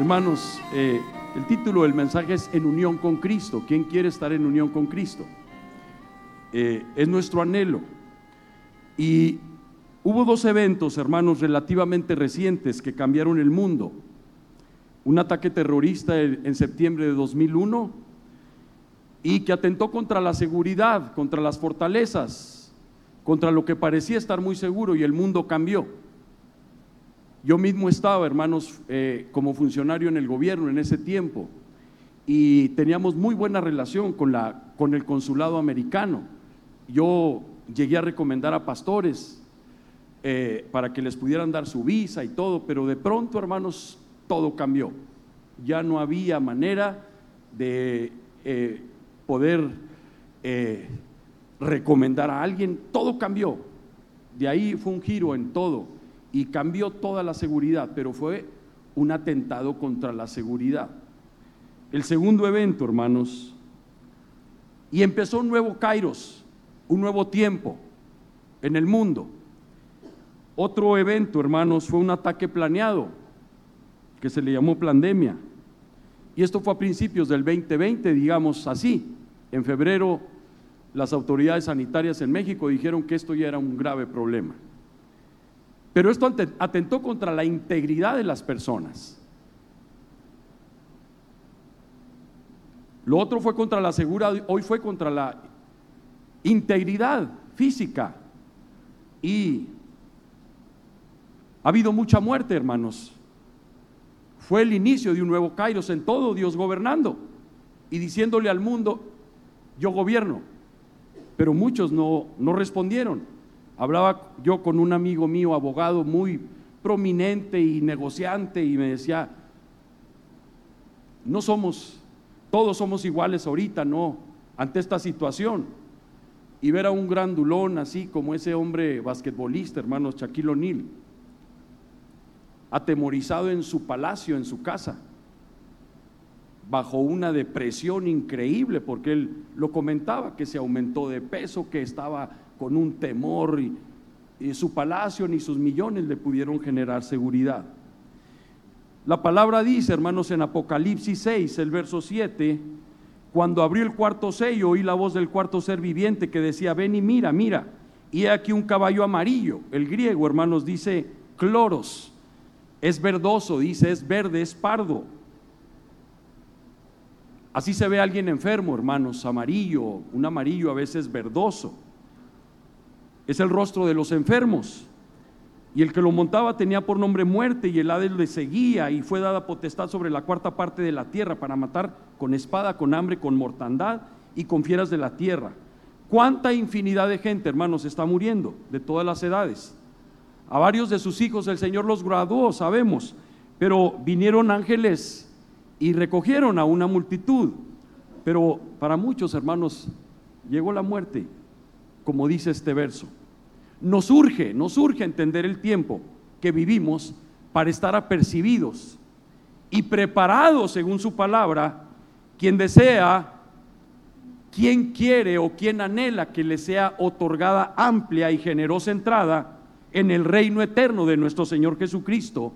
Hermanos, eh, el título del mensaje es En unión con Cristo. ¿Quién quiere estar en unión con Cristo? Eh, es nuestro anhelo. Y hubo dos eventos, hermanos, relativamente recientes que cambiaron el mundo. Un ataque terrorista en septiembre de 2001 y que atentó contra la seguridad, contra las fortalezas, contra lo que parecía estar muy seguro y el mundo cambió. Yo mismo estaba, hermanos, eh, como funcionario en el gobierno en ese tiempo y teníamos muy buena relación con, la, con el consulado americano. Yo llegué a recomendar a pastores eh, para que les pudieran dar su visa y todo, pero de pronto, hermanos, todo cambió. Ya no había manera de eh, poder recomendar a alguien, todo cambió. De ahí fue un giro en todo y cambió toda la seguridad, pero fue un atentado contra la seguridad. El segundo evento, hermanos, y empezó un nuevo Kairos, un nuevo tiempo en el mundo. Otro evento, hermanos, fue un ataque planeado, que se le llamó pandemia. Y esto fue a principios del 2020, digamos así. En febrero, las autoridades sanitarias en México dijeron que esto ya era un grave problema. Pero esto atentó contra la integridad de las personas. Lo otro fue contra la seguridad, hoy fue contra la integridad física. Y ha habido mucha muerte, hermanos. Fue el inicio de un nuevo Kairos en todo, Dios gobernando y diciéndole al mundo, yo gobierno. Pero muchos no, no respondieron. Hablaba yo con un amigo mío, abogado muy prominente y negociante, y me decía, no somos, todos somos iguales ahorita, no, ante esta situación. Y ver a un grandulón así como ese hombre basquetbolista, hermanos, Shaquille O'Neal, atemorizado en su palacio, en su casa, bajo una depresión increíble, porque él lo comentaba, que se aumentó de peso, que estaba con un temor y, su palacio ni sus millones le pudieron generar seguridad. La palabra dice, hermanos, en Apocalipsis 6, el verso 7, cuando abrió el cuarto sello, oí la voz del cuarto ser viviente que decía, ven y mira, mira, y he aquí un caballo amarillo. El griego, hermanos, dice cloros, es verdoso, dice, es verde, es pardo. Así se ve a alguien enfermo, hermanos, amarillo, un amarillo a veces verdoso es el rostro de los enfermos. Y el que lo montaba tenía por nombre muerte y el Hades le seguía y fue dada potestad sobre la cuarta parte de la tierra para matar con espada, con hambre, con mortandad y con fieras de la tierra. ¿Cuánta infinidad de gente, hermanos, está muriendo de todas las edades? A varios de sus hijos el Señor los graduó, sabemos, pero vinieron ángeles y recogieron a una multitud. Pero para muchos, hermanos, llegó la muerte, como dice este verso. Nos urge, nos urge entender el tiempo que vivimos para estar apercibidos y preparados según su palabra, quien desea, quien quiere o quien anhela que le sea otorgada amplia y generosa entrada en el reino eterno de nuestro Señor Jesucristo.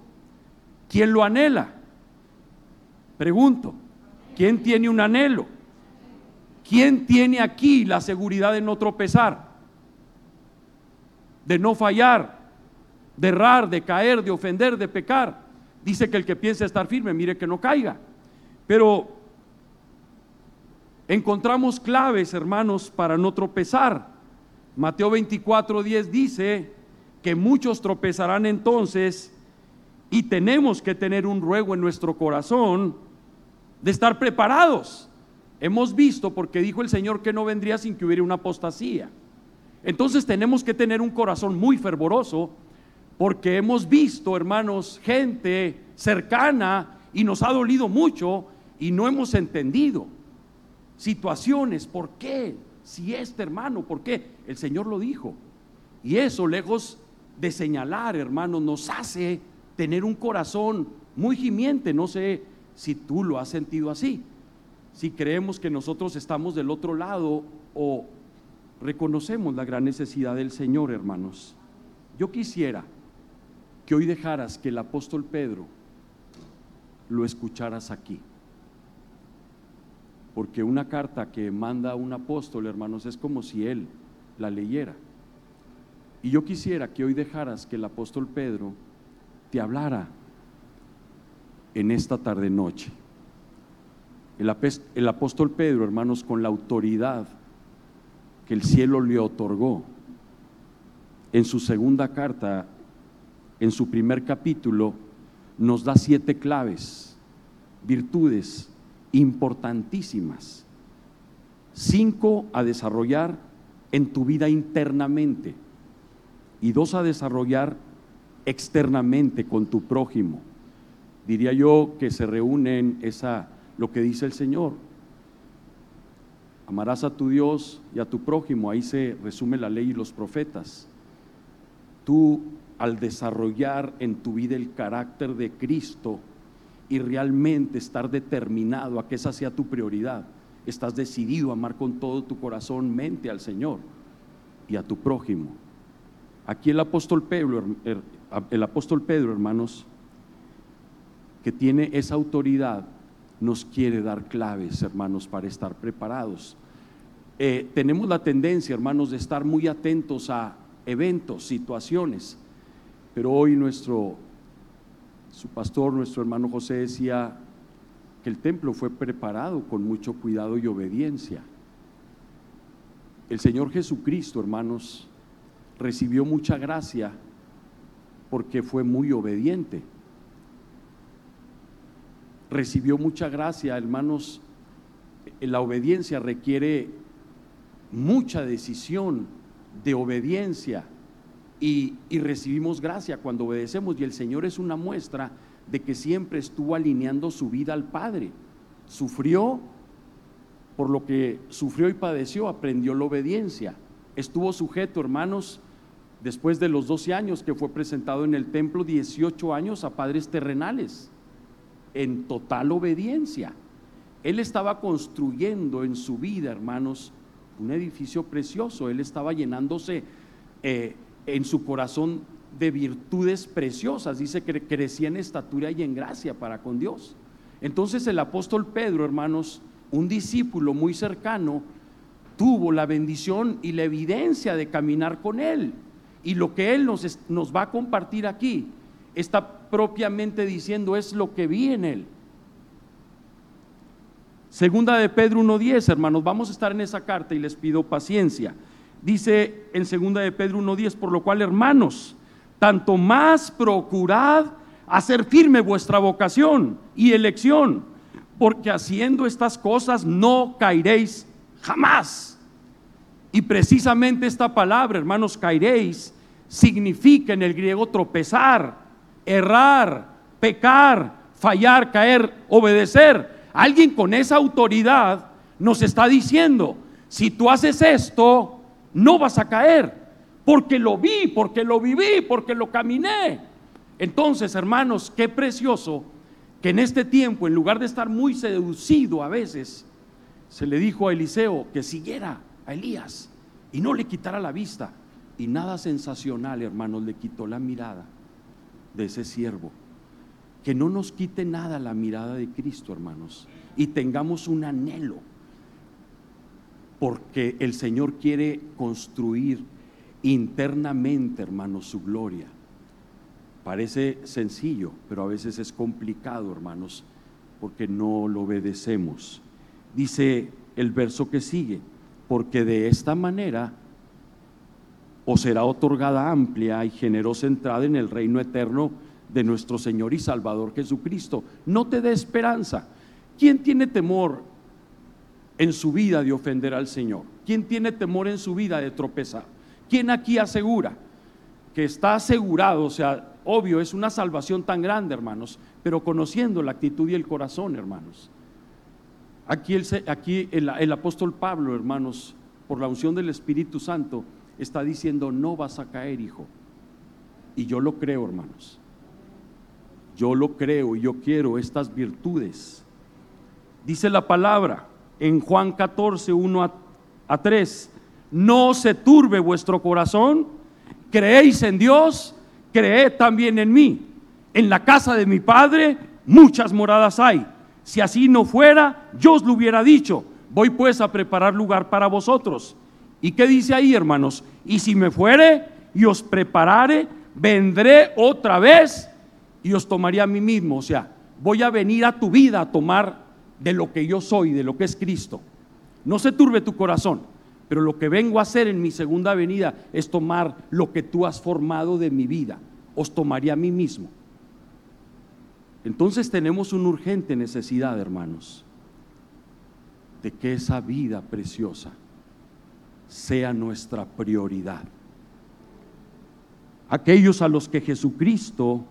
¿Quién lo anhela? Pregunto, ¿quién tiene un anhelo? ¿Quién tiene aquí la seguridad de no tropezar? De no fallar, de errar, de caer, de ofender, de pecar. Dice que el que piensa estar firme, mire que no caiga. Pero encontramos claves, hermanos, para no tropezar. Mateo 24, 10 dice que muchos tropezarán entonces y tenemos que tener un ruego en nuestro corazón de estar preparados. Hemos visto, porque dijo el Señor que no vendría sin que hubiera una apostasía. Entonces tenemos que tener un corazón muy fervoroso porque hemos visto, hermanos, gente cercana y nos ha dolido mucho y no hemos entendido situaciones. ¿Por qué? Si este hermano, ¿por qué? El Señor lo dijo. Y eso, lejos de señalar, hermanos, nos hace tener un corazón muy gimiente. No sé si tú lo has sentido así. Si creemos que nosotros estamos del otro lado o reconocemos la gran necesidad del Señor, hermanos. Yo quisiera que hoy dejaras que el apóstol Pedro lo escucharas aquí. Porque una carta que manda un apóstol, hermanos, es como si él la leyera. Y yo quisiera que hoy dejaras que el apóstol Pedro te hablara en esta tarde noche. El, apóstol Pedro, hermanos, con la autoridad que el cielo le otorgó, en su segunda carta, en su primer capítulo, nos da siete claves, virtudes importantísimas. Cinco a desarrollar en tu vida internamente y dos a desarrollar externamente con tu prójimo. Diría yo que se reúnen esa lo que dice el Señor. Amarás a tu Dios y a tu prójimo, ahí se resume la ley y los profetas. Tú al desarrollar en tu vida el carácter de Cristo y realmente estar determinado a que esa sea tu prioridad, estás decidido a amar con todo tu corazón, mente al Señor y a tu prójimo. Aquí el apóstol Pedro, el apóstol Pedro, hermanos, que tiene esa autoridad, nos quiere dar claves, hermanos, para estar preparados. Eh, tenemos la tendencia, hermanos, de estar muy atentos a eventos, situaciones, pero hoy nuestro, su pastor, nuestro hermano José decía que el templo fue preparado con mucho cuidado y obediencia. El Señor Jesucristo, hermanos, recibió mucha gracia porque fue muy obediente recibió mucha gracia, hermanos. La obediencia requiere mucha decisión de obediencia y, recibimos gracia cuando obedecemos y el Señor es una muestra de que siempre estuvo alineando su vida al Padre. Sufrió por lo que sufrió y padeció, aprendió la obediencia. Estuvo sujeto, hermanos, después de los 12 años que fue presentado en el templo, 18 años a padres terrenales en total obediencia. Él estaba construyendo en su vida, hermanos, un edificio precioso. Él estaba llenándose eh, en su corazón de virtudes preciosas. Dice que crecía en estatura y en gracia para con Dios. Entonces el apóstol Pedro, hermanos, un discípulo muy cercano, tuvo la bendición y la evidencia de caminar con él. Y lo que él nos, nos va a compartir aquí está propiamente diciendo es lo que vi en él. Segunda de Pedro 1.10, hermanos, vamos a estar en esa carta y les pido paciencia. Dice en segunda de Pedro 1.10, por lo cual, hermanos, tanto más procurad hacer firme vuestra vocación y elección, porque haciendo estas cosas no caeréis jamás. Y precisamente esta palabra, hermanos, caeréis, significa en el griego tropezar, errar, pecar, fallar, caer, obedecer. Alguien con esa autoridad nos está diciendo, si tú haces esto, no vas a caer, porque lo vi, porque lo viví, porque lo caminé. Entonces, hermanos, qué precioso que en este tiempo, en lugar de estar muy seducido a veces, se le dijo a Eliseo que siguiera a Elías y no le quitara la vista. Y nada sensacional, hermanos, le quitó la mirada de ese siervo. Que no nos quite nada la mirada de Cristo, hermanos, y tengamos un anhelo, porque el Señor quiere construir internamente, hermanos, su gloria. Parece sencillo, pero a veces es complicado, hermanos, porque no lo obedecemos. Dice el verso que sigue, porque de esta manera o será otorgada amplia y generosa entrada en el reino eterno de nuestro Señor y Salvador Jesucristo. No te dé esperanza. ¿Quién tiene temor en su vida de ofender al Señor? ¿Quién tiene temor en su vida de tropezar? ¿Quién aquí asegura que está asegurado? O sea, obvio, es una salvación tan grande, hermanos, pero conociendo la actitud y el corazón, hermanos. Aquí el, el apóstol Pablo, hermanos, por la unción del Espíritu Santo, está diciendo, no vas a caer, hijo. Y yo lo creo, hermanos. Yo lo creo y yo quiero estas virtudes. Dice la palabra en Juan 14, 1 a, 3, no se turbe vuestro corazón, creéis en Dios, creed también en mí. En la casa de mi Padre muchas moradas hay. Si así no fuera, yo os lo hubiera dicho. Voy pues a preparar lugar para vosotros. ¿Y qué dice ahí, hermanos? Y si me fuere y os preparare, vendré otra vez y os tomaré a mí mismo. O sea, voy a venir a tu vida a tomar de lo que yo soy, de lo que es Cristo. No se turbe tu corazón, pero lo que vengo a hacer en mi segunda venida es tomar lo que tú has formado de mi vida. Os tomaré a mí mismo. Entonces tenemos una urgente necesidad, hermanos, de que esa vida preciosa sea nuestra prioridad. Aquellos a los que Jesucristo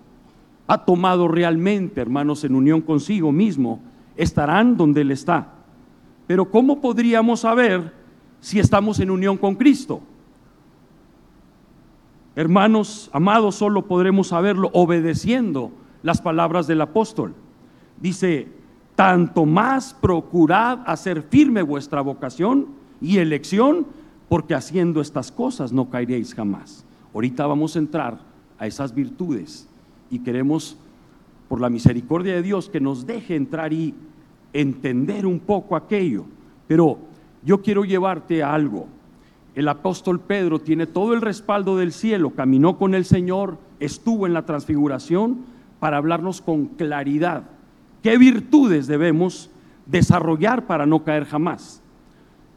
ha tomado realmente, hermanos, en unión consigo mismo, estarán donde Él está. Pero ¿cómo podríamos saber si estamos en unión con Cristo? Hermanos, amados, solo podremos saberlo obedeciendo las palabras del apóstol. Dice, tanto más procurad hacer firme vuestra vocación y elección, porque haciendo estas cosas no caeréis jamás. Ahorita vamos a entrar a esas virtudes y queremos, por la misericordia de Dios, que nos deje entrar y entender un poco aquello. Pero yo quiero llevarte a algo. El apóstol Pedro tiene todo el respaldo del cielo, caminó con el Señor, estuvo en la transfiguración, para hablarnos con claridad qué virtudes debemos desarrollar para no caer jamás.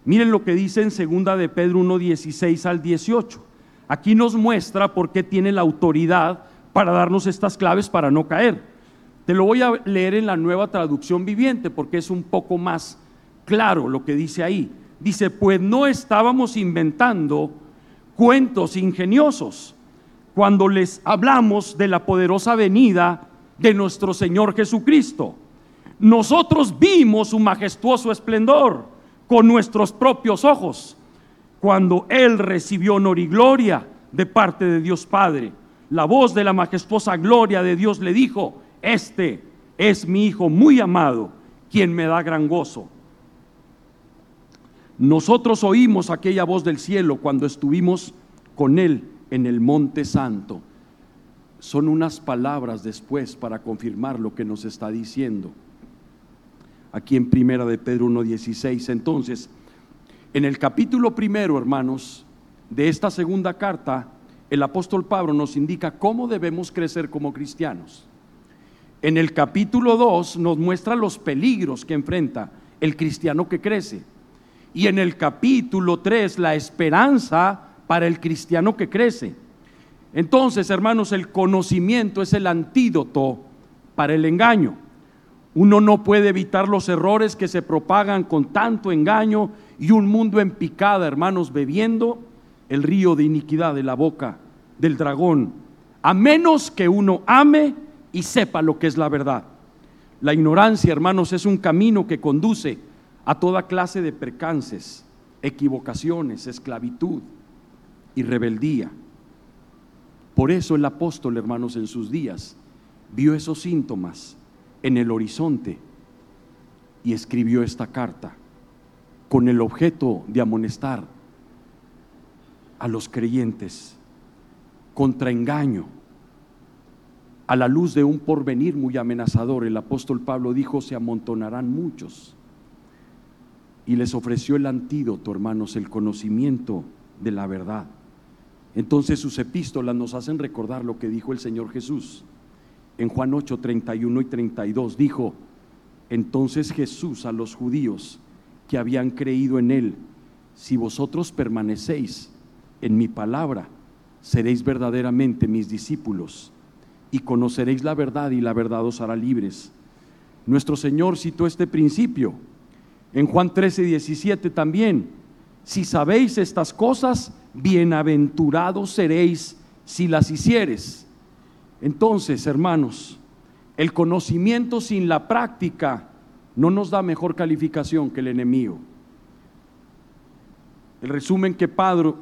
Miren lo que dice en segunda de Pedro 1, 16 al 18. Aquí nos muestra por qué tiene la autoridad para darnos estas claves para no caer. Te lo voy a leer en la nueva traducción viviente porque es un poco más claro lo que dice ahí. Dice, pues no estábamos inventando cuentos ingeniosos cuando les hablamos de la poderosa venida de nuestro Señor Jesucristo. Nosotros vimos su majestuoso esplendor con nuestros propios ojos cuando Él recibió honor y gloria de parte de Dios Padre. La voz de la majestuosa gloria de Dios le dijo, este es mi Hijo muy amado, quien me da gran gozo. Nosotros oímos aquella voz del cielo cuando estuvimos con Él en el monte santo. Son unas palabras después para confirmar lo que nos está diciendo. Aquí en Primera de Pedro 1.16. Entonces, en el capítulo primero, hermanos, de esta segunda carta, el apóstol Pablo nos indica cómo debemos crecer como cristianos. En el capítulo 2 nos muestra los peligros que enfrenta el cristiano que crece. Y en el capítulo 3 la esperanza para el cristiano que crece. Entonces, hermanos, el conocimiento es el antídoto para el engaño. Uno no puede evitar los errores que se propagan con tanto engaño y un mundo en picada, hermanos, bebiendo el río de iniquidad de la boca del dragón, a menos que uno ame y sepa lo que es la verdad. La ignorancia, hermanos, es un camino que conduce a toda clase de percances, equivocaciones, esclavitud, y rebeldía. Por eso el apóstol, hermanos, en sus días vio esos síntomas en el horizonte y escribió esta carta con el objeto de amonestar a los creyentes contra engaño. A la luz de un porvenir muy amenazador, el apóstol Pablo dijo, se amontonarán muchos. Y les ofreció el antídoto, hermanos, el conocimiento de la verdad. Entonces sus epístolas nos hacen recordar lo que dijo el Señor Jesús. En Juan 8, 31 y 32 dijo, entonces Jesús a los judíos que habían creído en él, si vosotros permanecéis en mi palabra, seréis verdaderamente mis discípulos y conoceréis la verdad y la verdad os hará libres. Nuestro Señor citó este principio en Juan 13, 17 también. Si sabéis estas cosas, bienaventurados seréis si las hicieres. Entonces, hermanos, el conocimiento sin la práctica no nos da mejor calificación que el enemigo. El resumen que,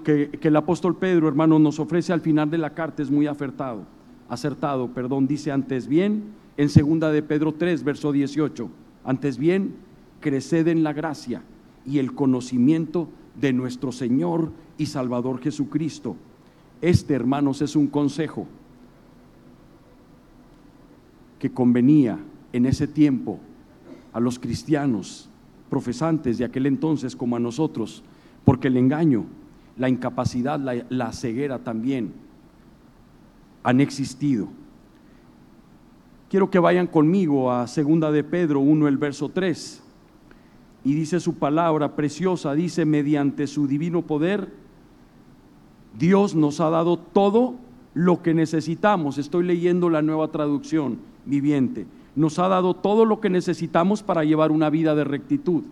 que, que el apóstol Pedro, hermano, nos ofrece al final de la carta es muy acertado, acertado, perdón, dice antes bien, en segunda de Pedro 3, verso 18, antes bien, creced en la gracia y el conocimiento de nuestro Señor y Salvador Jesucristo. Este, hermanos, es un consejo que convenía en ese tiempo a los cristianos profesantes de aquel entonces como a nosotros, porque el engaño, la incapacidad, la, ceguera también han existido. Quiero que vayan conmigo a segunda de Pedro 1 el verso 3. Y dice su palabra preciosa, dice mediante su divino poder Dios nos ha dado todo lo que necesitamos. Estoy leyendo la nueva traducción viviente. Nos ha dado todo lo que necesitamos para llevar una vida de rectitud.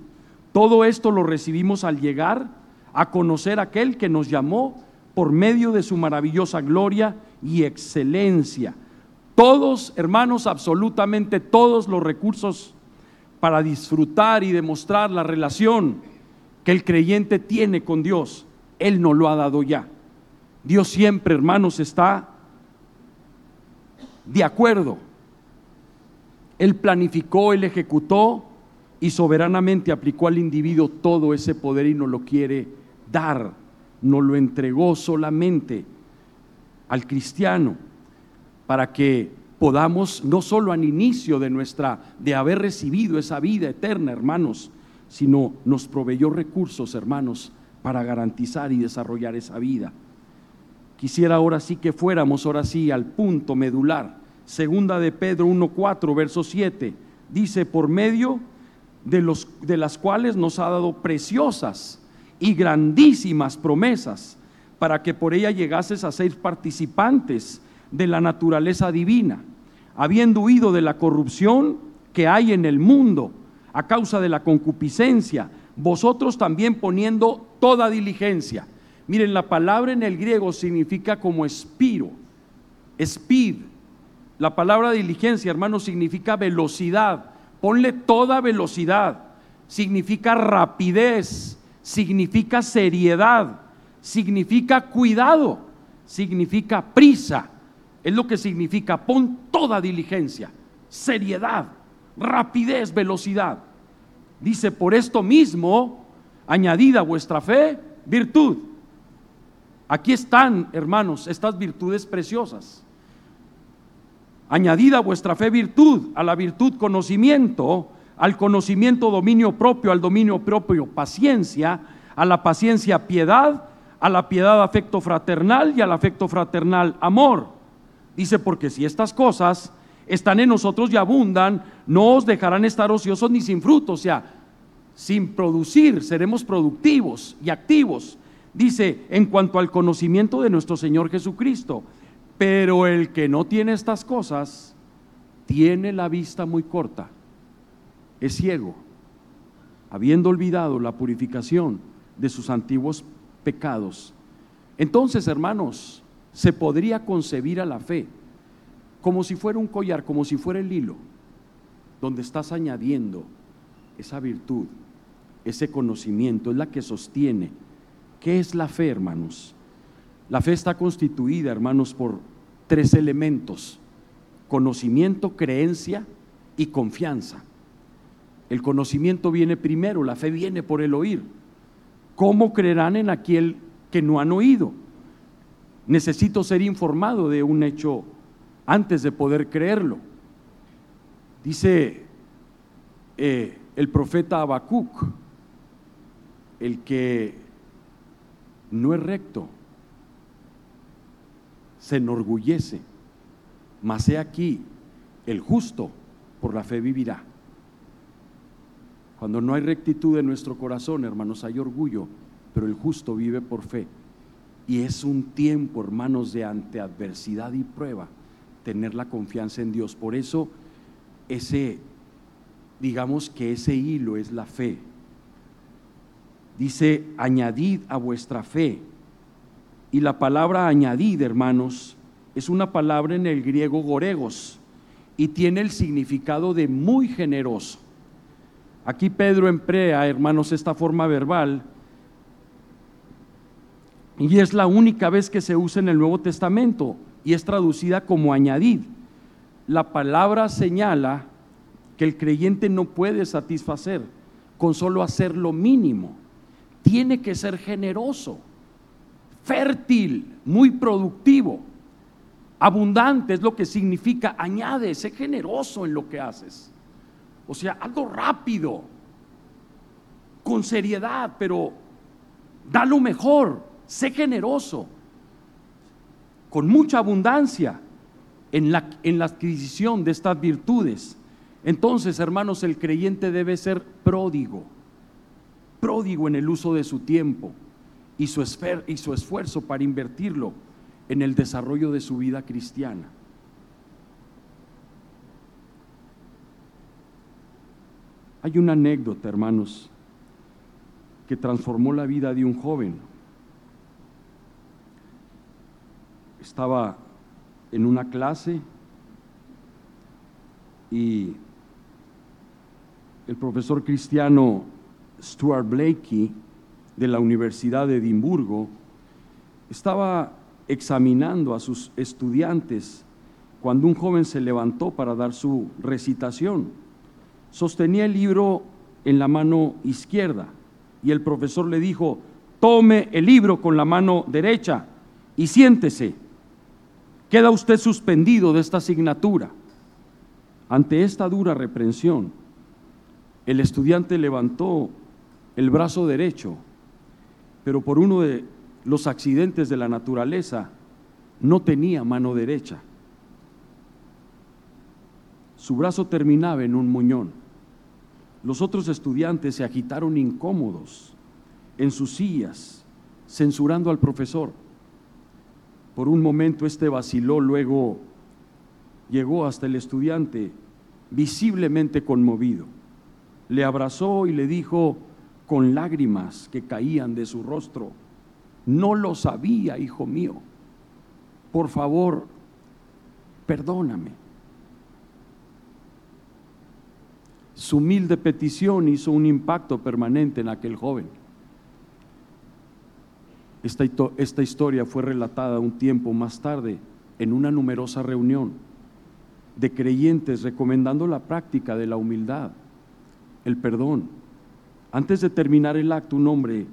Todo esto lo recibimos al llegar a conocer a aquel que nos llamó por medio de su maravillosa gloria y excelencia. Todos, hermanos, absolutamente todos los recursos para disfrutar y demostrar la relación que el creyente tiene con Dios, Él nos lo ha dado ya. Dios siempre, hermanos, está de acuerdo. Él planificó, Él ejecutó y soberanamente aplicó al individuo todo ese poder y no lo quiere dar. No lo entregó solamente al cristiano para que podamos no solo al inicio de nuestra de haber recibido esa vida eterna, hermanos, sino nos proveyó recursos, hermanos, para garantizar y desarrollar esa vida. Quisiera ahora sí que fuéramos ahora sí al punto medular. Segunda de Pedro 1:4, verso 7, dice por medio de los de las cuales nos ha dado preciosas y grandísimas promesas para que por ella llegases a ser participantes de la naturaleza divina, habiendo huido de la corrupción que hay en el mundo a causa de la concupiscencia, vosotros también poniendo toda diligencia Miren, la palabra en el griego significa como espiro, speed. La palabra diligencia, hermano, significa velocidad. Ponle toda velocidad. Significa rapidez, significa seriedad, significa cuidado, significa prisa. Es lo que significa pon toda diligencia, seriedad, rapidez, velocidad. Dice, por esto mismo, añadida vuestra fe, virtud Aquí están, hermanos, estas virtudes preciosas. Añadida vuestra fe virtud, a la virtud conocimiento, al conocimiento dominio propio, al dominio propio paciencia, a la paciencia piedad, a la piedad afecto fraternal y al afecto fraternal amor. Dice, porque si estas cosas están en nosotros y abundan, no os dejarán estar ociosos ni sin fruto, o sea, sin producir, seremos productivos y activos dice, en cuanto al conocimiento de nuestro Señor Jesucristo. Pero el que no tiene estas cosas, tiene la vista muy corta, es ciego, habiendo olvidado la purificación de sus antiguos pecados. Entonces, hermanos, se podría concebir a la fe como si fuera un collar, como si fuera el hilo, donde estás añadiendo esa virtud, ese conocimiento, es la que sostiene ¿Qué es la fe, hermanos? La fe está constituida, hermanos, por tres elementos. Conocimiento, creencia y confianza. El conocimiento viene primero, la fe viene por el oír. ¿Cómo creerán en aquel que no han oído? Necesito ser informado de un hecho antes de poder creerlo. Dice eh, el profeta Habacuc, el que no es recto, se enorgullece, mas he aquí, el justo por la fe vivirá. Cuando no hay rectitud en nuestro corazón, hermanos, hay orgullo, pero el justo vive por fe. Y es un tiempo, hermanos, de ante adversidad y prueba, tener la confianza en Dios. Por eso, ese, digamos que ese hilo es la fe dice, añadid a vuestra fe. Y la palabra añadid, hermanos, es una palabra en el griego goregos y tiene el significado de muy generoso. Aquí Pedro emplea, hermanos, esta forma verbal y es la única vez que se usa en el Nuevo Testamento y es traducida como añadid. La palabra señala que el creyente no puede satisfacer con solo hacer lo mínimo tiene que ser generoso, fértil, muy productivo, abundante es lo que significa, añade, sé generoso en lo que haces. O sea, algo rápido, con seriedad, pero da lo mejor, sé generoso, con mucha abundancia en la, en la adquisición de estas virtudes. Entonces, hermanos, el creyente debe ser pródigo, pródigo en el uso de su tiempo y su, y su esfuerzo para invertirlo en el desarrollo de su vida cristiana. Hay una anécdota, hermanos, que transformó la vida de un joven. Estaba en una clase y el profesor cristiano Stuart Blakey de la Universidad de Edimburgo estaba examinando a sus estudiantes cuando un joven se levantó para dar su recitación. Sostenía el libro en la mano izquierda y el profesor le dijo, tome el libro con la mano derecha y siéntese. Queda usted suspendido de esta asignatura. Ante esta dura reprensión, el estudiante levantó el brazo derecho, pero por uno de los accidentes de la naturaleza no tenía mano derecha. Su brazo terminaba en un muñón. Los otros estudiantes se agitaron incómodos en sus sillas, censurando al profesor. Por un momento este vaciló, luego llegó hasta el estudiante visiblemente conmovido. Le abrazó y le dijo con lágrimas que caían de su rostro, no lo sabía, hijo mío. Por favor, perdóname. Su humilde petición hizo un impacto permanente en aquel joven. Esta, esta, historia fue relatada un tiempo más tarde en una numerosa reunión de creyentes recomendando la práctica de la humildad, el perdón. Antes de terminar el acto, un hombre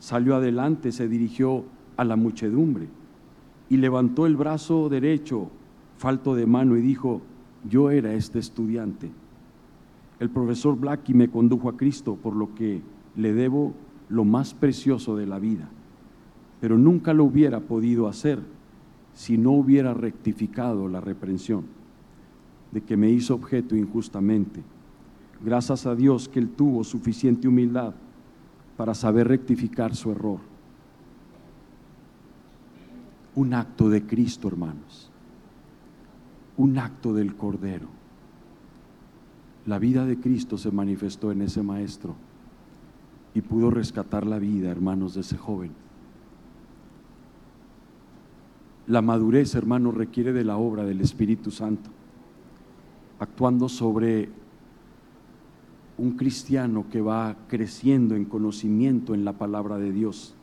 salió adelante, se dirigió a la muchedumbre y levantó el brazo derecho, falto de mano, y dijo, yo era este estudiante. El profesor Blackie me condujo a Cristo, por lo que le debo lo más precioso de la vida, pero nunca lo hubiera podido hacer si no hubiera rectificado la reprensión de que me hizo objeto injustamente. Gracias a Dios que él tuvo suficiente humildad para saber rectificar su error. Un acto de Cristo, hermanos. Un acto del Cordero. La vida de Cristo se manifestó en ese maestro y pudo rescatar la vida, hermanos, de ese joven. La madurez, hermanos, requiere de la obra del Espíritu Santo, actuando sobre un cristiano que va creciendo en conocimiento en la palabra de Dios.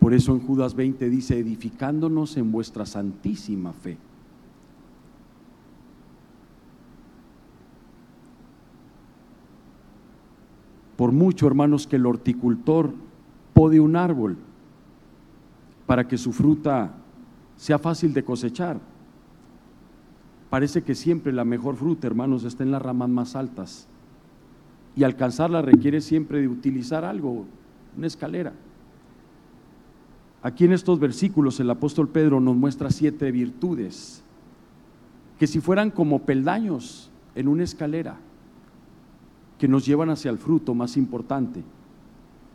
Por eso en Judas 20 dice, edificándonos en vuestra santísima fe. Por mucho, hermanos, que el horticultor pode un árbol para que su fruta sea fácil de cosechar. Parece que siempre la mejor fruta, hermanos, está en las ramas más altas y alcanzarla requiere siempre de utilizar algo, una escalera. Aquí en estos versículos el apóstol Pedro nos muestra siete virtudes que si fueran como peldaños en una escalera que nos llevan hacia el fruto más importante.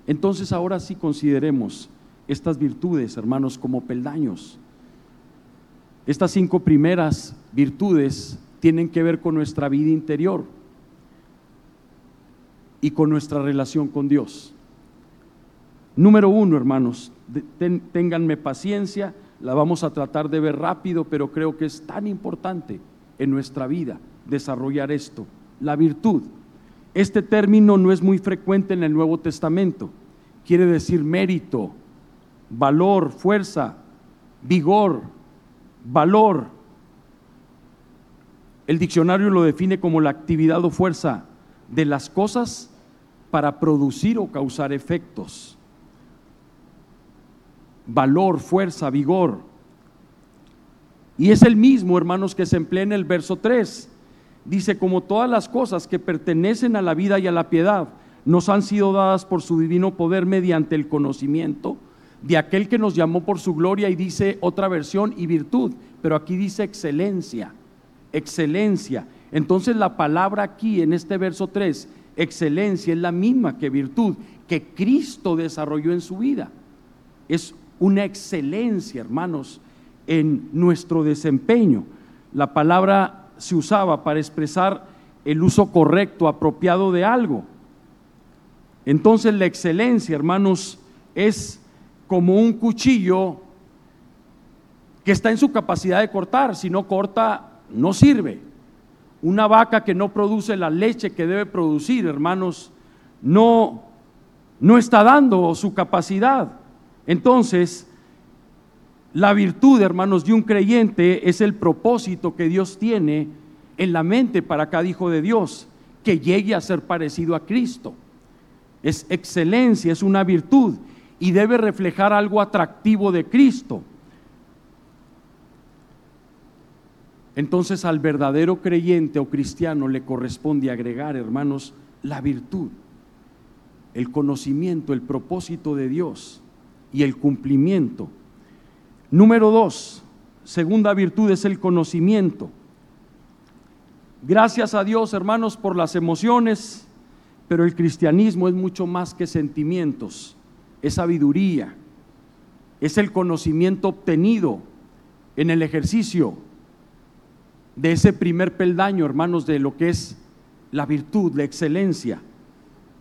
Entonces ahora sí consideremos estas virtudes, hermanos, como peldaños. Estas cinco primeras virtudes tienen que ver con nuestra vida interior y con nuestra relación con Dios. Número uno, hermanos, ténganme paciencia, la vamos a tratar de ver rápido, pero creo que es tan importante en nuestra vida desarrollar esto, la virtud. Este término no es muy frecuente en el Nuevo Testamento, quiere decir mérito, valor, fuerza, vigor, valor. El diccionario lo define como la actividad o fuerza de las cosas para producir o causar efectos. Valor, fuerza, vigor. Y es el mismo, hermanos, que se emplea en el verso 3. dice, como todas las cosas que pertenecen a la vida y a la piedad, nos han sido dadas por su divino poder mediante el conocimiento de aquel que nos llamó por su gloria y dice otra versión y virtud, pero aquí dice excelencia, excelencia. Entonces la palabra aquí en este verso 3, excelencia, es la misma que virtud que Cristo desarrolló en su vida. Es una excelencia, hermanos, en nuestro desempeño. La palabra se usaba para expresar el uso correcto, apropiado de algo. Entonces la excelencia, hermanos, es como un cuchillo que está en su capacidad de cortar. Si no corta, no sirve. Una vaca que no produce la leche que debe producir, hermanos, no, no está dando su capacidad. Entonces, la virtud, hermanos, de un creyente es el propósito que Dios tiene en la mente para cada hijo de Dios, que llegue a ser parecido a Cristo. Es excelencia, es una virtud y debe reflejar algo atractivo de Cristo. Entonces al verdadero creyente o cristiano le corresponde agregar, hermanos, la virtud, el conocimiento, el propósito de Dios y el cumplimiento Número dos, segunda virtud es el conocimiento. Gracias a Dios, hermanos, por las emociones, pero el cristianismo es mucho más que sentimientos, es sabiduría, es el conocimiento obtenido en el ejercicio de ese primer peldaño, hermanos, de lo que es la virtud, la excelencia.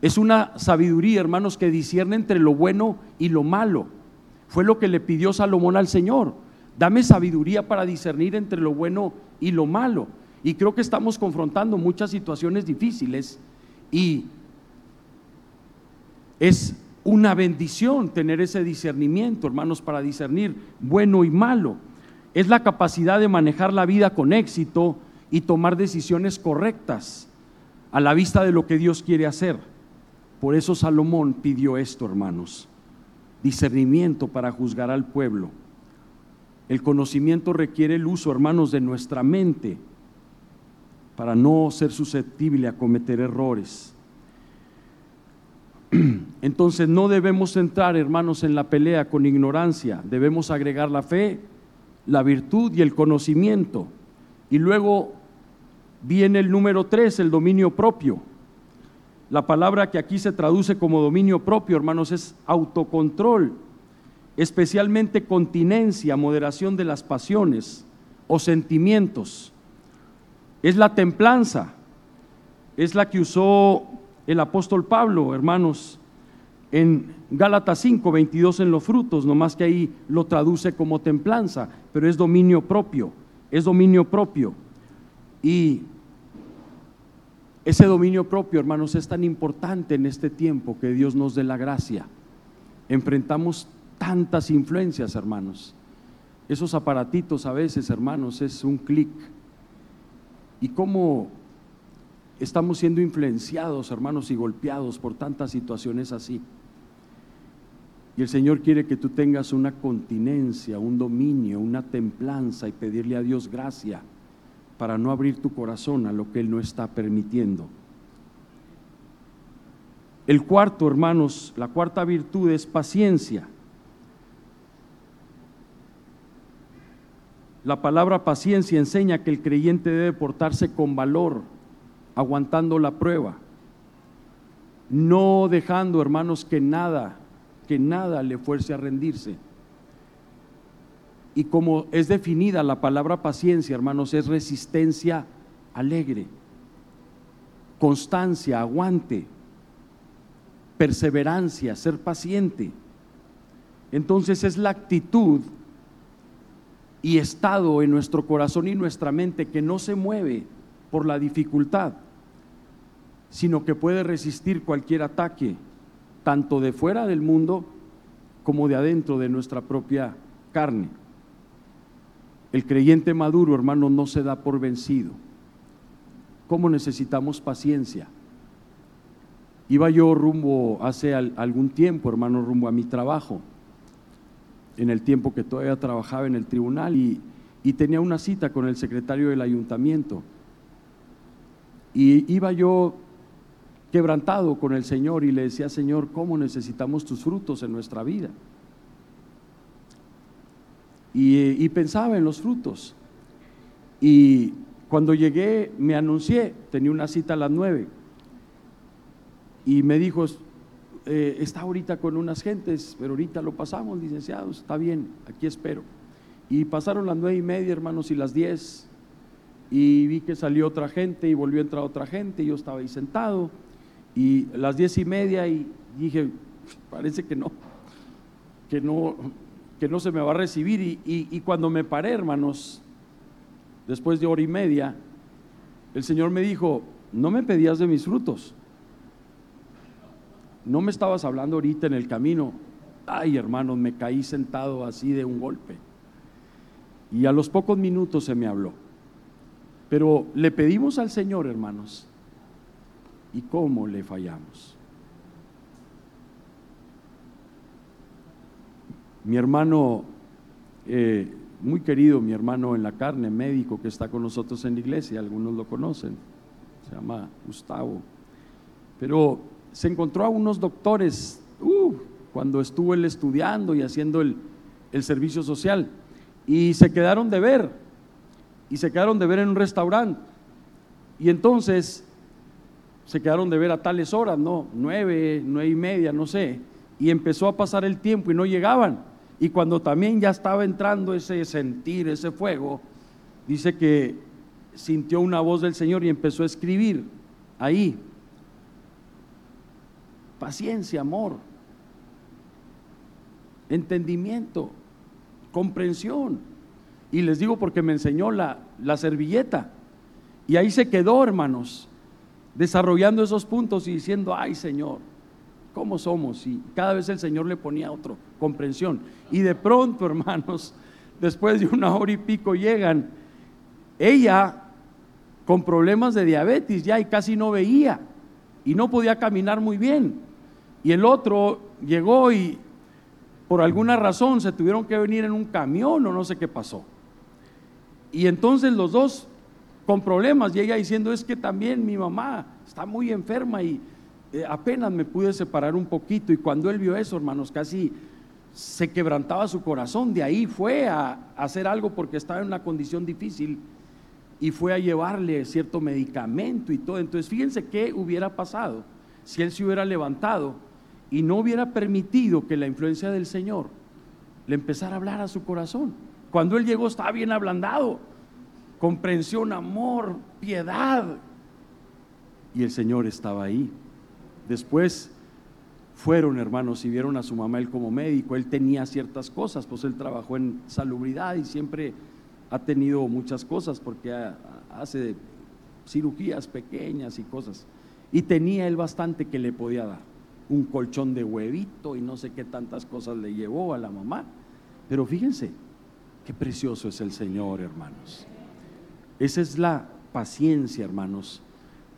Es una sabiduría, hermanos, que discierne entre lo bueno y lo malo fue lo que le pidió Salomón al Señor. Dame sabiduría para discernir entre lo bueno y lo malo. Y creo que estamos confrontando muchas situaciones difíciles y es una bendición tener ese discernimiento, hermanos, para discernir bueno y malo. Es la capacidad de manejar la vida con éxito y tomar decisiones correctas a la vista de lo que Dios quiere hacer. Por eso Salomón pidió esto, hermanos discernimiento para juzgar al pueblo. El conocimiento requiere el uso, hermanos, de nuestra mente para no ser susceptible a cometer errores. Entonces no debemos entrar, hermanos, en la pelea con ignorancia. Debemos agregar la fe, la virtud y el conocimiento. Y luego viene el número tres, el dominio propio. La palabra que aquí se traduce como dominio propio, hermanos, es autocontrol, especialmente continencia, moderación de las pasiones o sentimientos. Es la templanza, es la que usó el apóstol Pablo, hermanos, en Gálatas 5, 22 en los frutos, nomás que ahí lo traduce como templanza, pero es dominio propio, es dominio propio. Y ese dominio propio, hermanos, es tan importante en este tiempo que Dios nos dé la gracia. Enfrentamos tantas influencias, hermanos. Esos aparatitos a veces, hermanos, es un clic. Y cómo estamos siendo influenciados, hermanos, y golpeados por tantas situaciones así. Y el Señor quiere que tú tengas una continencia, un dominio, una templanza y pedirle a Dios gracia para no abrir tu corazón a lo que Él no está permitiendo. El cuarto, hermanos, la cuarta virtud es paciencia. La palabra paciencia enseña que el creyente debe portarse con valor, aguantando la prueba, no dejando, hermanos, que nada, que nada le fuerce a rendirse. Y como es definida la palabra paciencia, hermanos, es resistencia alegre, constancia, aguante, perseverancia, ser paciente. Entonces es la actitud y estado en nuestro corazón y nuestra mente que no se mueve por la dificultad, sino que puede resistir cualquier ataque, tanto de fuera del mundo como de adentro de nuestra propia carne. El creyente maduro, hermano, no se da por vencido. ¿Cómo necesitamos paciencia? Iba yo rumbo hace algún tiempo, hermano, rumbo a mi trabajo, en el tiempo que todavía trabajaba en el tribunal y, y tenía una cita con el secretario del ayuntamiento. Y iba yo quebrantado con el Señor y le decía, Señor, ¿cómo necesitamos tus frutos en nuestra vida? Y, pensaba en los frutos. Y cuando llegué, me anuncié, tenía una cita a las nueve. Y me dijo, eh, está ahorita con unas gentes, pero ahorita lo pasamos, licenciados, está bien, aquí espero. Y pasaron las nueve y media, hermanos, y las diez, y vi que salió otra gente y volvió a entrar otra gente, y yo estaba ahí sentado, y las diez y media, y dije, parece que no, que no, que no se me va a recibir. Y, y cuando me paré, hermanos, después de hora y media, el Señor me dijo, no me pedías de mis frutos no me estabas hablando ahorita en el camino. Ay, hermanos, me caí sentado así de un golpe. Y a los pocos minutos se me habló. Pero le pedimos al Señor, hermanos, ¿y cómo le fallamos? Mi hermano, eh, muy querido, mi hermano en la carne, médico que está con nosotros en la iglesia, algunos lo conocen, se llama Gustavo. Pero se encontró a unos doctores uh, cuando estuvo él estudiando y haciendo el, el servicio social y se quedaron de ver y se quedaron de ver en un restaurante y entonces se quedaron de ver a tales horas, no, nueve, nueve y media, no sé, y empezó a pasar el tiempo y no llegaban. Y cuando también ya estaba entrando ese sentir, ese fuego, dice que sintió una voz del Señor y empezó a escribir ahí paciencia, amor, entendimiento, comprensión. Y les digo porque me enseñó la, la servilleta. Y ahí se quedó, hermanos, desarrollando esos puntos y diciendo, ay Señor, ¿cómo somos? Y cada vez el Señor le ponía otro, comprensión. Y de pronto, hermanos, después de una hora y pico llegan, ella con problemas de diabetes ya y casi no veía y no podía caminar muy bien. Y el otro llegó y por alguna razón se tuvieron que venir en un camión o no sé qué pasó. Y entonces los dos con problemas y ella diciendo es que también mi mamá está muy enferma y eh, apenas me pude separar un poquito y cuando él vio eso, hermanos, casi se quebrantaba su corazón. De ahí fue a, a hacer algo porque estaba en una condición difícil y fue a llevarle cierto medicamento y todo. Entonces fíjense qué hubiera pasado si él se hubiera levantado y no hubiera permitido que la influencia del Señor le empezara a hablar a su corazón. Cuando Él llegó estaba bien ablandado, comprensión, amor, piedad. Y el Señor estaba ahí. Después fueron hermanos y vieron a su mamá él como médico. Él tenía ciertas cosas, pues él trabajó en salubridad y siempre ha tenido muchas cosas porque hace cirugías pequeñas y cosas. Y tenía él bastante que le podía dar un colchón de huevito y no sé qué tantas cosas le llevó a la mamá. Pero fíjense, qué precioso es el Señor, hermanos. Esa es la paciencia, hermanos,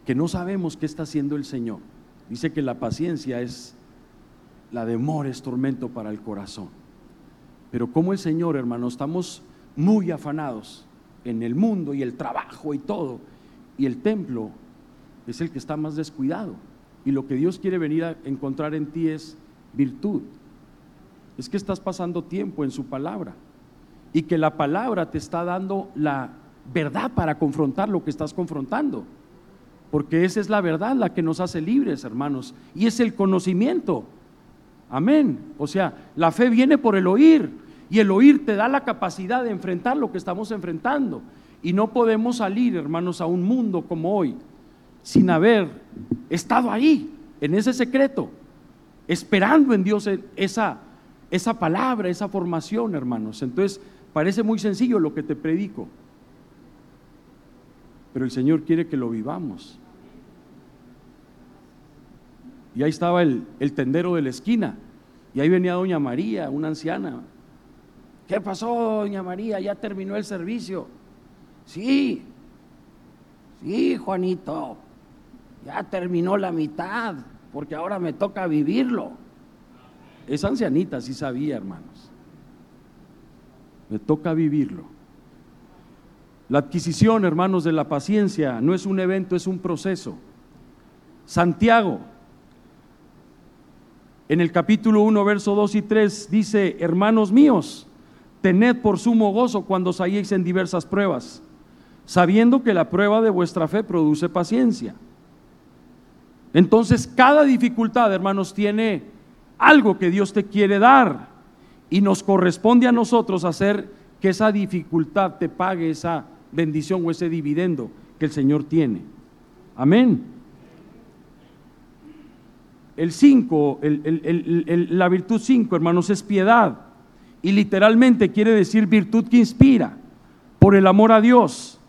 que no sabemos qué está haciendo el Señor. Dice que la paciencia es, la demora es tormento para el corazón. Pero como el Señor, hermanos, estamos muy afanados en el mundo y el trabajo y todo, y el templo es el que está más descuidado. Y lo que Dios quiere venir a encontrar en ti es virtud. Es que estás pasando tiempo en su palabra y que la palabra te está dando la verdad para confrontar lo que estás confrontando. Porque esa es la verdad la que nos hace libres, hermanos. Y es el conocimiento. Amén. O sea, la fe viene por el oír. Y el oír te da la capacidad de enfrentar lo que estamos enfrentando. Y no podemos salir, hermanos, a un mundo como hoy sin haber estado ahí, en ese secreto, esperando en Dios esa, esa palabra, esa formación, hermanos. Entonces, parece muy sencillo lo que te predico, pero el Señor quiere que lo vivamos. Y ahí estaba el, tendero de la esquina, y ahí venía doña María, una anciana. ¿Qué pasó, doña María? ¿Ya terminó el servicio? Sí, sí, Juanito, ya terminó la mitad, porque ahora me toca vivirlo. Esa ancianita sí sabía, hermanos. Me toca vivirlo. La adquisición, hermanos, de la paciencia no es un evento, es un proceso. Santiago, en el capítulo 1, verso 2 y 3, dice, hermanos míos, tened por sumo gozo cuando os halléis en diversas pruebas, sabiendo que la prueba de vuestra fe produce paciencia. Entonces, cada dificultad, hermanos, tiene algo que Dios te quiere dar y nos corresponde a nosotros hacer que esa dificultad te pague esa bendición o ese dividendo que el Señor tiene. Amén. El 5, la virtud 5, hermanos, es piedad. Y literalmente quiere decir virtud que inspira por el amor a Dios,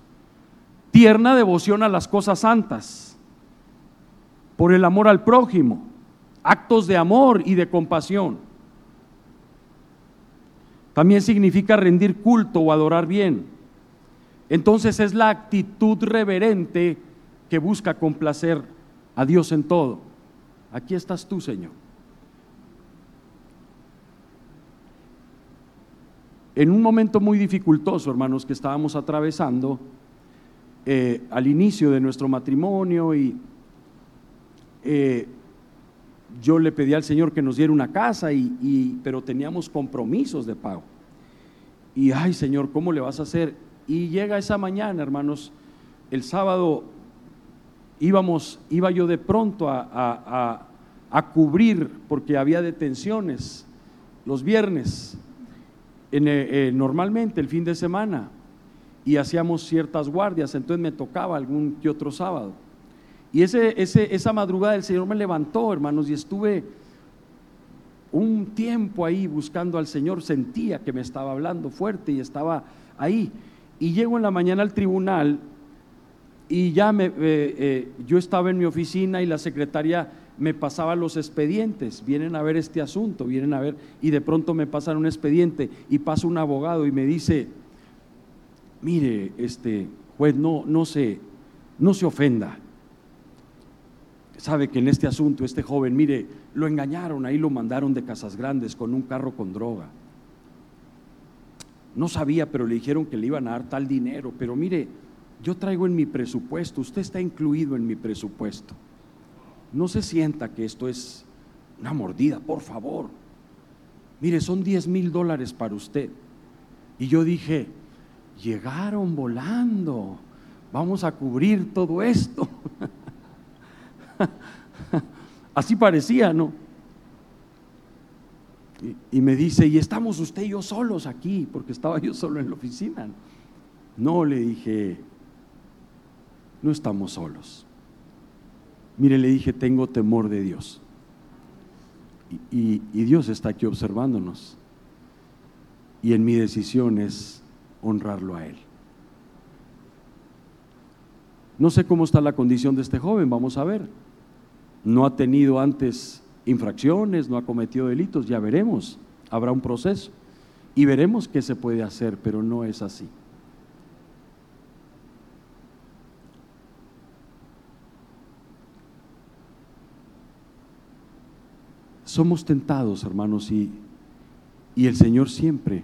tierna devoción a las cosas santas, por el amor al prójimo, actos de amor y de compasión. También significa rendir culto o adorar bien. Entonces es la actitud reverente que busca complacer a Dios en todo. Aquí estás tú, Señor. En un momento muy dificultoso, hermanos, que estábamos atravesando eh, al inicio de nuestro matrimonio y eh, yo le pedí al Señor que nos diera una casa, y, pero teníamos compromisos de pago. Y, ay Señor, ¿cómo le vas a hacer? Y llega esa mañana, hermanos, el sábado íbamos, iba yo de pronto a, cubrir, porque había detenciones los viernes, en, eh, eh, normalmente el fin de semana, y hacíamos ciertas guardias, entonces me tocaba algún que otro sábado. Y ese, esa madrugada el Señor me levantó, hermanos, y estuve un tiempo ahí buscando al Señor, sentía que me estaba hablando fuerte y estaba ahí. Y llego en la mañana al tribunal y ya me, eh, eh, yo estaba en mi oficina y la secretaria me pasaba los expedientes, vienen a ver este asunto, vienen a ver, y de pronto me pasan un expediente y pasa un abogado y me dice, mire, este juez, no, no se, no se ofenda. Sabe que en este asunto, este joven, mire, lo engañaron, ahí lo mandaron de casas grandes con un carro con droga. No sabía, pero le dijeron que le iban a dar tal dinero, pero mire, yo traigo en mi presupuesto, usted está incluido en mi presupuesto. No se sienta que esto es una mordida, por favor. Mire, son 10 mil dólares para usted. Y yo dije, llegaron volando, vamos a cubrir todo esto. Así parecía, ¿no? Y, me dice, y estamos usted y yo solos aquí, porque estaba yo solo en la oficina. No, le dije, no estamos solos. Mire, le dije, tengo temor de Dios. Y, Dios está aquí observándonos. Y en mi decisión es honrarlo a Él. No sé cómo está la condición de este joven, vamos a ver. No ha tenido antes infracciones, no ha cometido delitos, ya veremos. Habrá un proceso y veremos qué se puede hacer, pero no es así. Somos tentados, hermanos, y, y el Señor siempre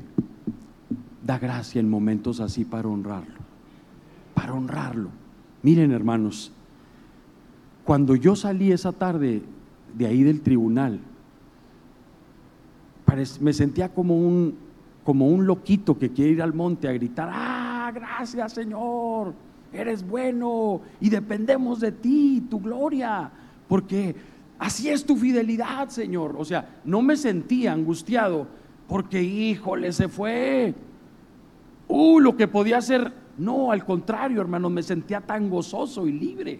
da gracia en momentos así para honrarlo, para honrarlo. Miren, hermanos, cuando yo salí esa tarde de ahí del tribunal, me sentía como un, como un loquito que quiere ir al monte a gritar, ah, gracias Señor, eres bueno y dependemos de ti, tu gloria, porque Así es tu fidelidad, Señor. O sea, no me sentía angustiado porque, híjole, se fue. Uh, lo que podía hacer. No, al contrario, hermanos, me sentía tan gozoso y libre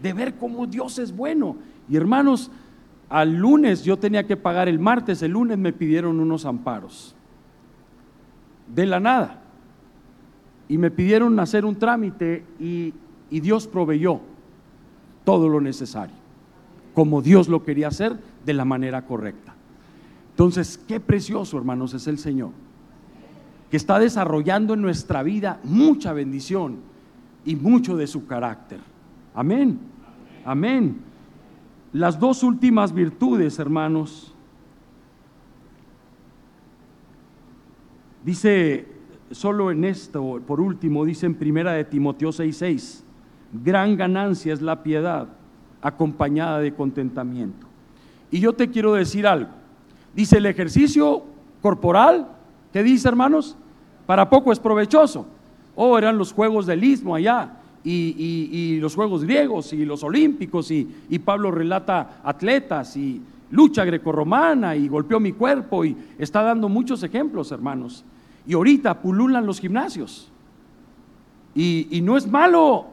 de ver cómo Dios es bueno. Y hermanos, al lunes yo tenía que pagar el martes, el lunes me pidieron unos amparos. De la nada. Y me pidieron hacer un trámite y, y Dios proveyó todo lo necesario como Dios lo quería hacer de la manera correcta. Entonces, qué precioso, hermanos, es el Señor, que está desarrollando en nuestra vida mucha bendición y mucho de su carácter. Amén. Amén. Las dos últimas virtudes, hermanos, dice solo en esto, por último, dice en primera de Timoteo 6:6, gran ganancia es la piedad acompañada de contentamiento. Y yo te quiero decir algo. Dice el ejercicio corporal, ¿qué dice hermanos? Para poco es provechoso. Oh, eran los juegos del istmo allá. Y, los juegos griegos y los olímpicos y, y Pablo relata atletas y lucha grecorromana y golpeó mi cuerpo y está dando muchos ejemplos, hermanos. Y ahorita pululan los gimnasios. Y, no es malo,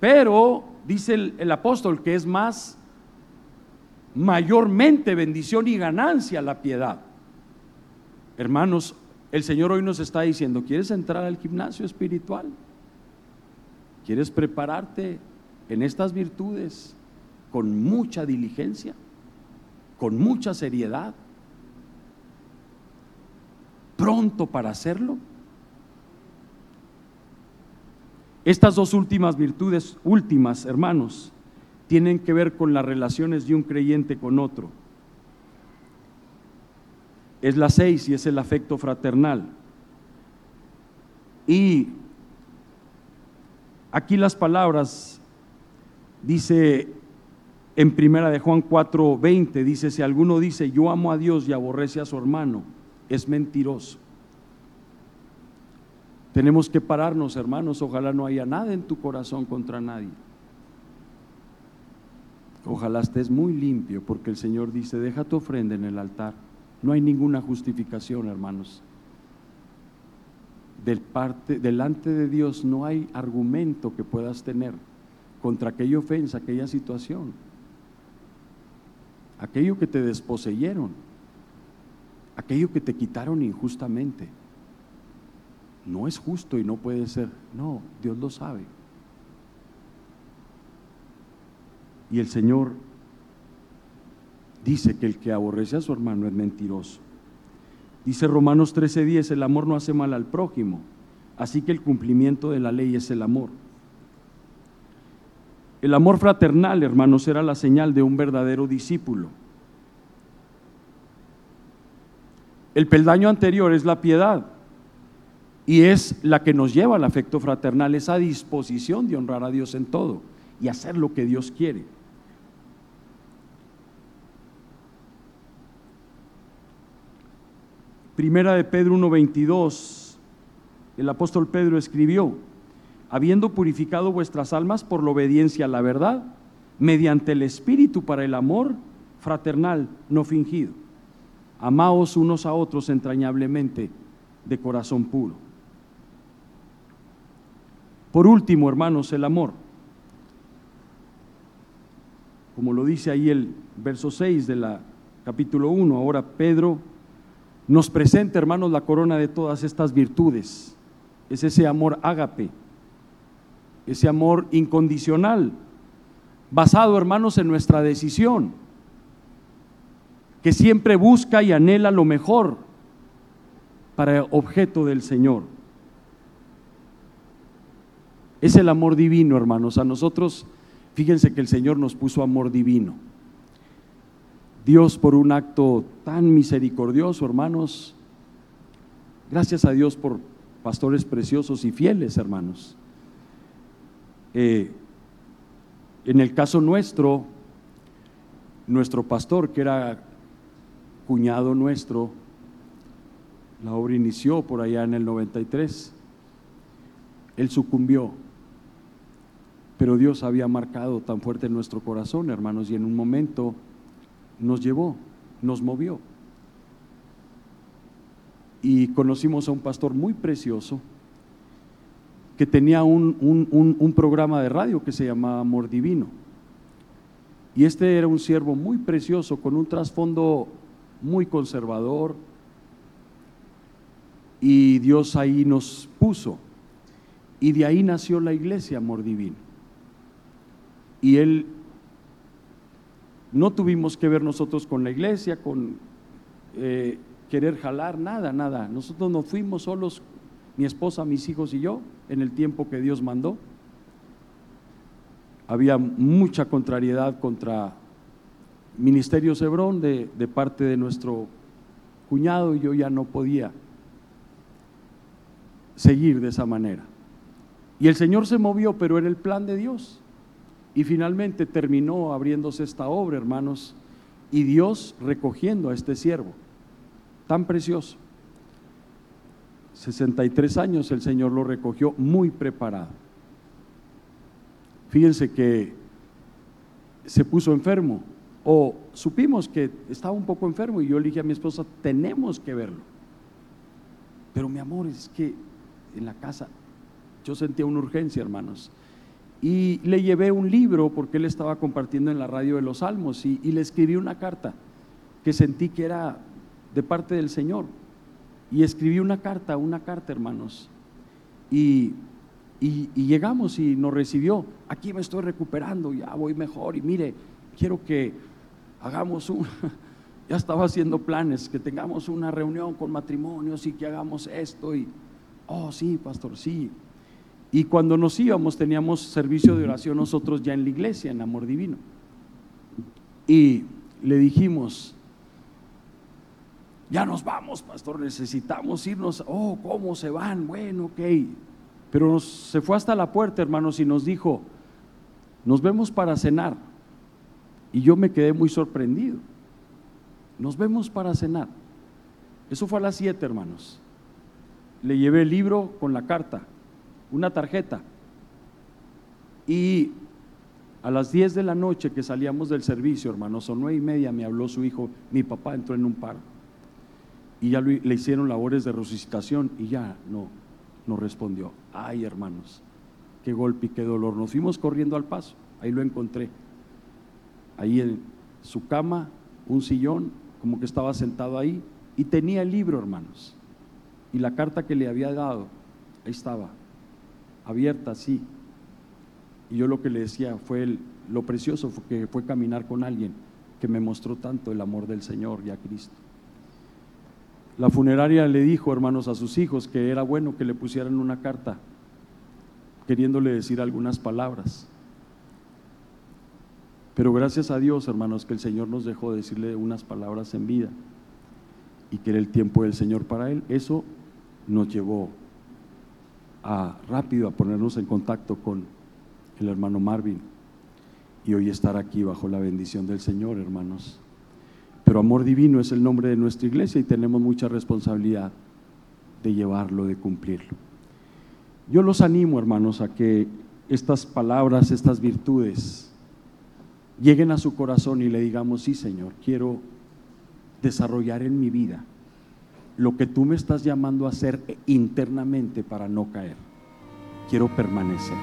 pero dice el, apóstol que es más mayormente bendición y ganancia la piedad. Hermanos, el Señor hoy nos está diciendo, ¿quieres entrar al gimnasio espiritual? ¿Quieres prepararte en estas virtudes con mucha diligencia, con mucha seriedad? ¿Pronto para hacerlo? Estas dos últimas virtudes, últimas, hermanos, tienen que ver con las relaciones de un creyente con otro. Es la seis y es el afecto fraternal. Y aquí las palabras, dice en primera de Juan 4, 20, dice, si alguno dice, yo amo a Dios y aborrece a su hermano, es mentiroso. Tenemos que pararnos, hermanos. Ojalá no haya nada en tu corazón contra nadie. Ojalá estés muy limpio, porque el Señor dice, deja tu ofrenda en el altar. No hay ninguna justificación, hermanos. Delante de Dios no hay argumento que puedas tener contra aquella ofensa, aquella situación, aquello que te desposeyeron, aquello que te quitaron injustamente no es justo y no puede ser. No, Dios lo sabe. Y el Señor dice que el que aborrece a su hermano es mentiroso. Dice Romanos 13:10, el amor no hace mal al prójimo, así que el cumplimiento de la ley es el amor. El amor fraternal, hermanos, era la señal de un verdadero discípulo. El peldaño anterior es la piedad y es la que nos lleva al afecto fraternal, esa disposición de honrar a Dios en todo y hacer lo que Dios quiere. Primera de Pedro 1:22, el apóstol Pedro escribió, habiendo purificado vuestras almas por la obediencia a la verdad, mediante el Espíritu para el amor fraternal no fingido. Amaos unos a otros entrañablemente de corazón puro. Por último, hermanos, el amor. Como lo dice ahí el verso 6 de la capítulo 1, ahora Pedro nos presenta, hermanos, la corona de todas estas virtudes. Es ese amor ágape, ese amor incondicional, basado, hermanos, en nuestra decisión, que siempre busca y anhela lo mejor para objeto del Señor. Es el amor divino, hermanos. A nosotros, fíjense que el Señor nos puso amor divino. Dios por un acto tan misericordioso, hermanos. Gracias a Dios por pastores preciosos y fieles, hermanos. Eh, en el caso nuestro, nuestro pastor, que era cuñado nuestro, la obra inició por allá en el 93, él sucumbió pero Dios había marcado tan fuerte en nuestro corazón, hermanos, y en un momento nos llevó, nos movió. Y conocimos a un pastor muy precioso que tenía un, un, programa de radio que se llamaba Amor Divino. Y este era un siervo muy precioso, con un trasfondo muy conservador. Y Dios ahí nos puso. Y de ahí nació la iglesia Amor Divino y él no tuvimos que ver nosotros con la iglesia, con eh, querer jalar, nada, nada. Nosotros nos fuimos solos, mi esposa, mis hijos y yo, en el tiempo que Dios mandó. Había mucha contrariedad contra Ministerio Hebrón de, de parte de nuestro cuñado y yo ya no podía seguir de esa manera. Y el Señor se movió, pero era el plan de Dios. Y finalmente terminó abriéndose esta obra, hermanos, y Dios recogiendo a este siervo, tan precioso. 63 años el Señor lo recogió muy preparado. Fíjense que se puso enfermo, o supimos que estaba un poco enfermo y yo le dije a mi esposa, tenemos que verlo. Pero mi amor, es que en la casa yo sentía una urgencia, hermanos. Y le llevé un libro porque él estaba compartiendo en la radio de los Salmos y, le escribí una carta que sentí que era de parte del Señor. Y escribí una carta, una carta, hermanos. Y, y, llegamos y nos recibió. Aquí me estoy recuperando, ya voy mejor. Y mire, quiero que hagamos un, ya estaba haciendo planes, que tengamos una reunión con matrimonios y que hagamos esto. Y, oh, sí, pastor, sí. Y cuando nos íbamos teníamos servicio de oración nosotros ya en la iglesia, en Amor Divino. Y le dijimos, ya nos vamos, pastor, necesitamos irnos. Oh, ¿cómo se van? Bueno, ok. Pero se fue hasta la puerta, hermanos, y nos dijo, nos vemos para cenar. Y yo me quedé muy sorprendido. Nos vemos para cenar. Eso fue a las siete, hermanos. Le llevé el libro con la carta una tarjeta. Y a las 10 de la noche que salíamos del servicio, hermanos, o nueve y media me habló su hijo, mi papá entró en un paro. Y ya le hicieron labores de resucitación y ya no, no respondió. Ay, hermanos, qué golpe y qué dolor. Nos fuimos corriendo al paso, ahí lo encontré. Ahí en su cama, un sillón, como que estaba sentado ahí, y tenía el libro, hermanos. Y la carta que le había dado, ahí estaba abierta así. Y yo lo que le decía fue lo precioso fue que fue caminar con alguien que me mostró tanto el amor del Señor y a Cristo. La funeraria le dijo, hermanos, a sus hijos que era bueno que le pusieran una carta queriéndole decir algunas palabras. Pero gracias a Dios, hermanos, que el Señor nos dejó decirle unas palabras en vida y que era el tiempo del Señor para él. Eso nos llevó a, rápido a ponernos en contacto con el hermano Marvin y hoy estar aquí bajo la bendición del Señor, hermanos. Pero amor divino es el nombre de nuestra iglesia y tenemos mucha responsabilidad de llevarlo, de cumplirlo. Yo los animo, hermanos, a que estas palabras, estas virtudes, lleguen a su corazón y le digamos, sí, Señor, quiero desarrollar en mi vida lo que tú me estás llamando a hacer internamente para no caer. Quiero permanecer.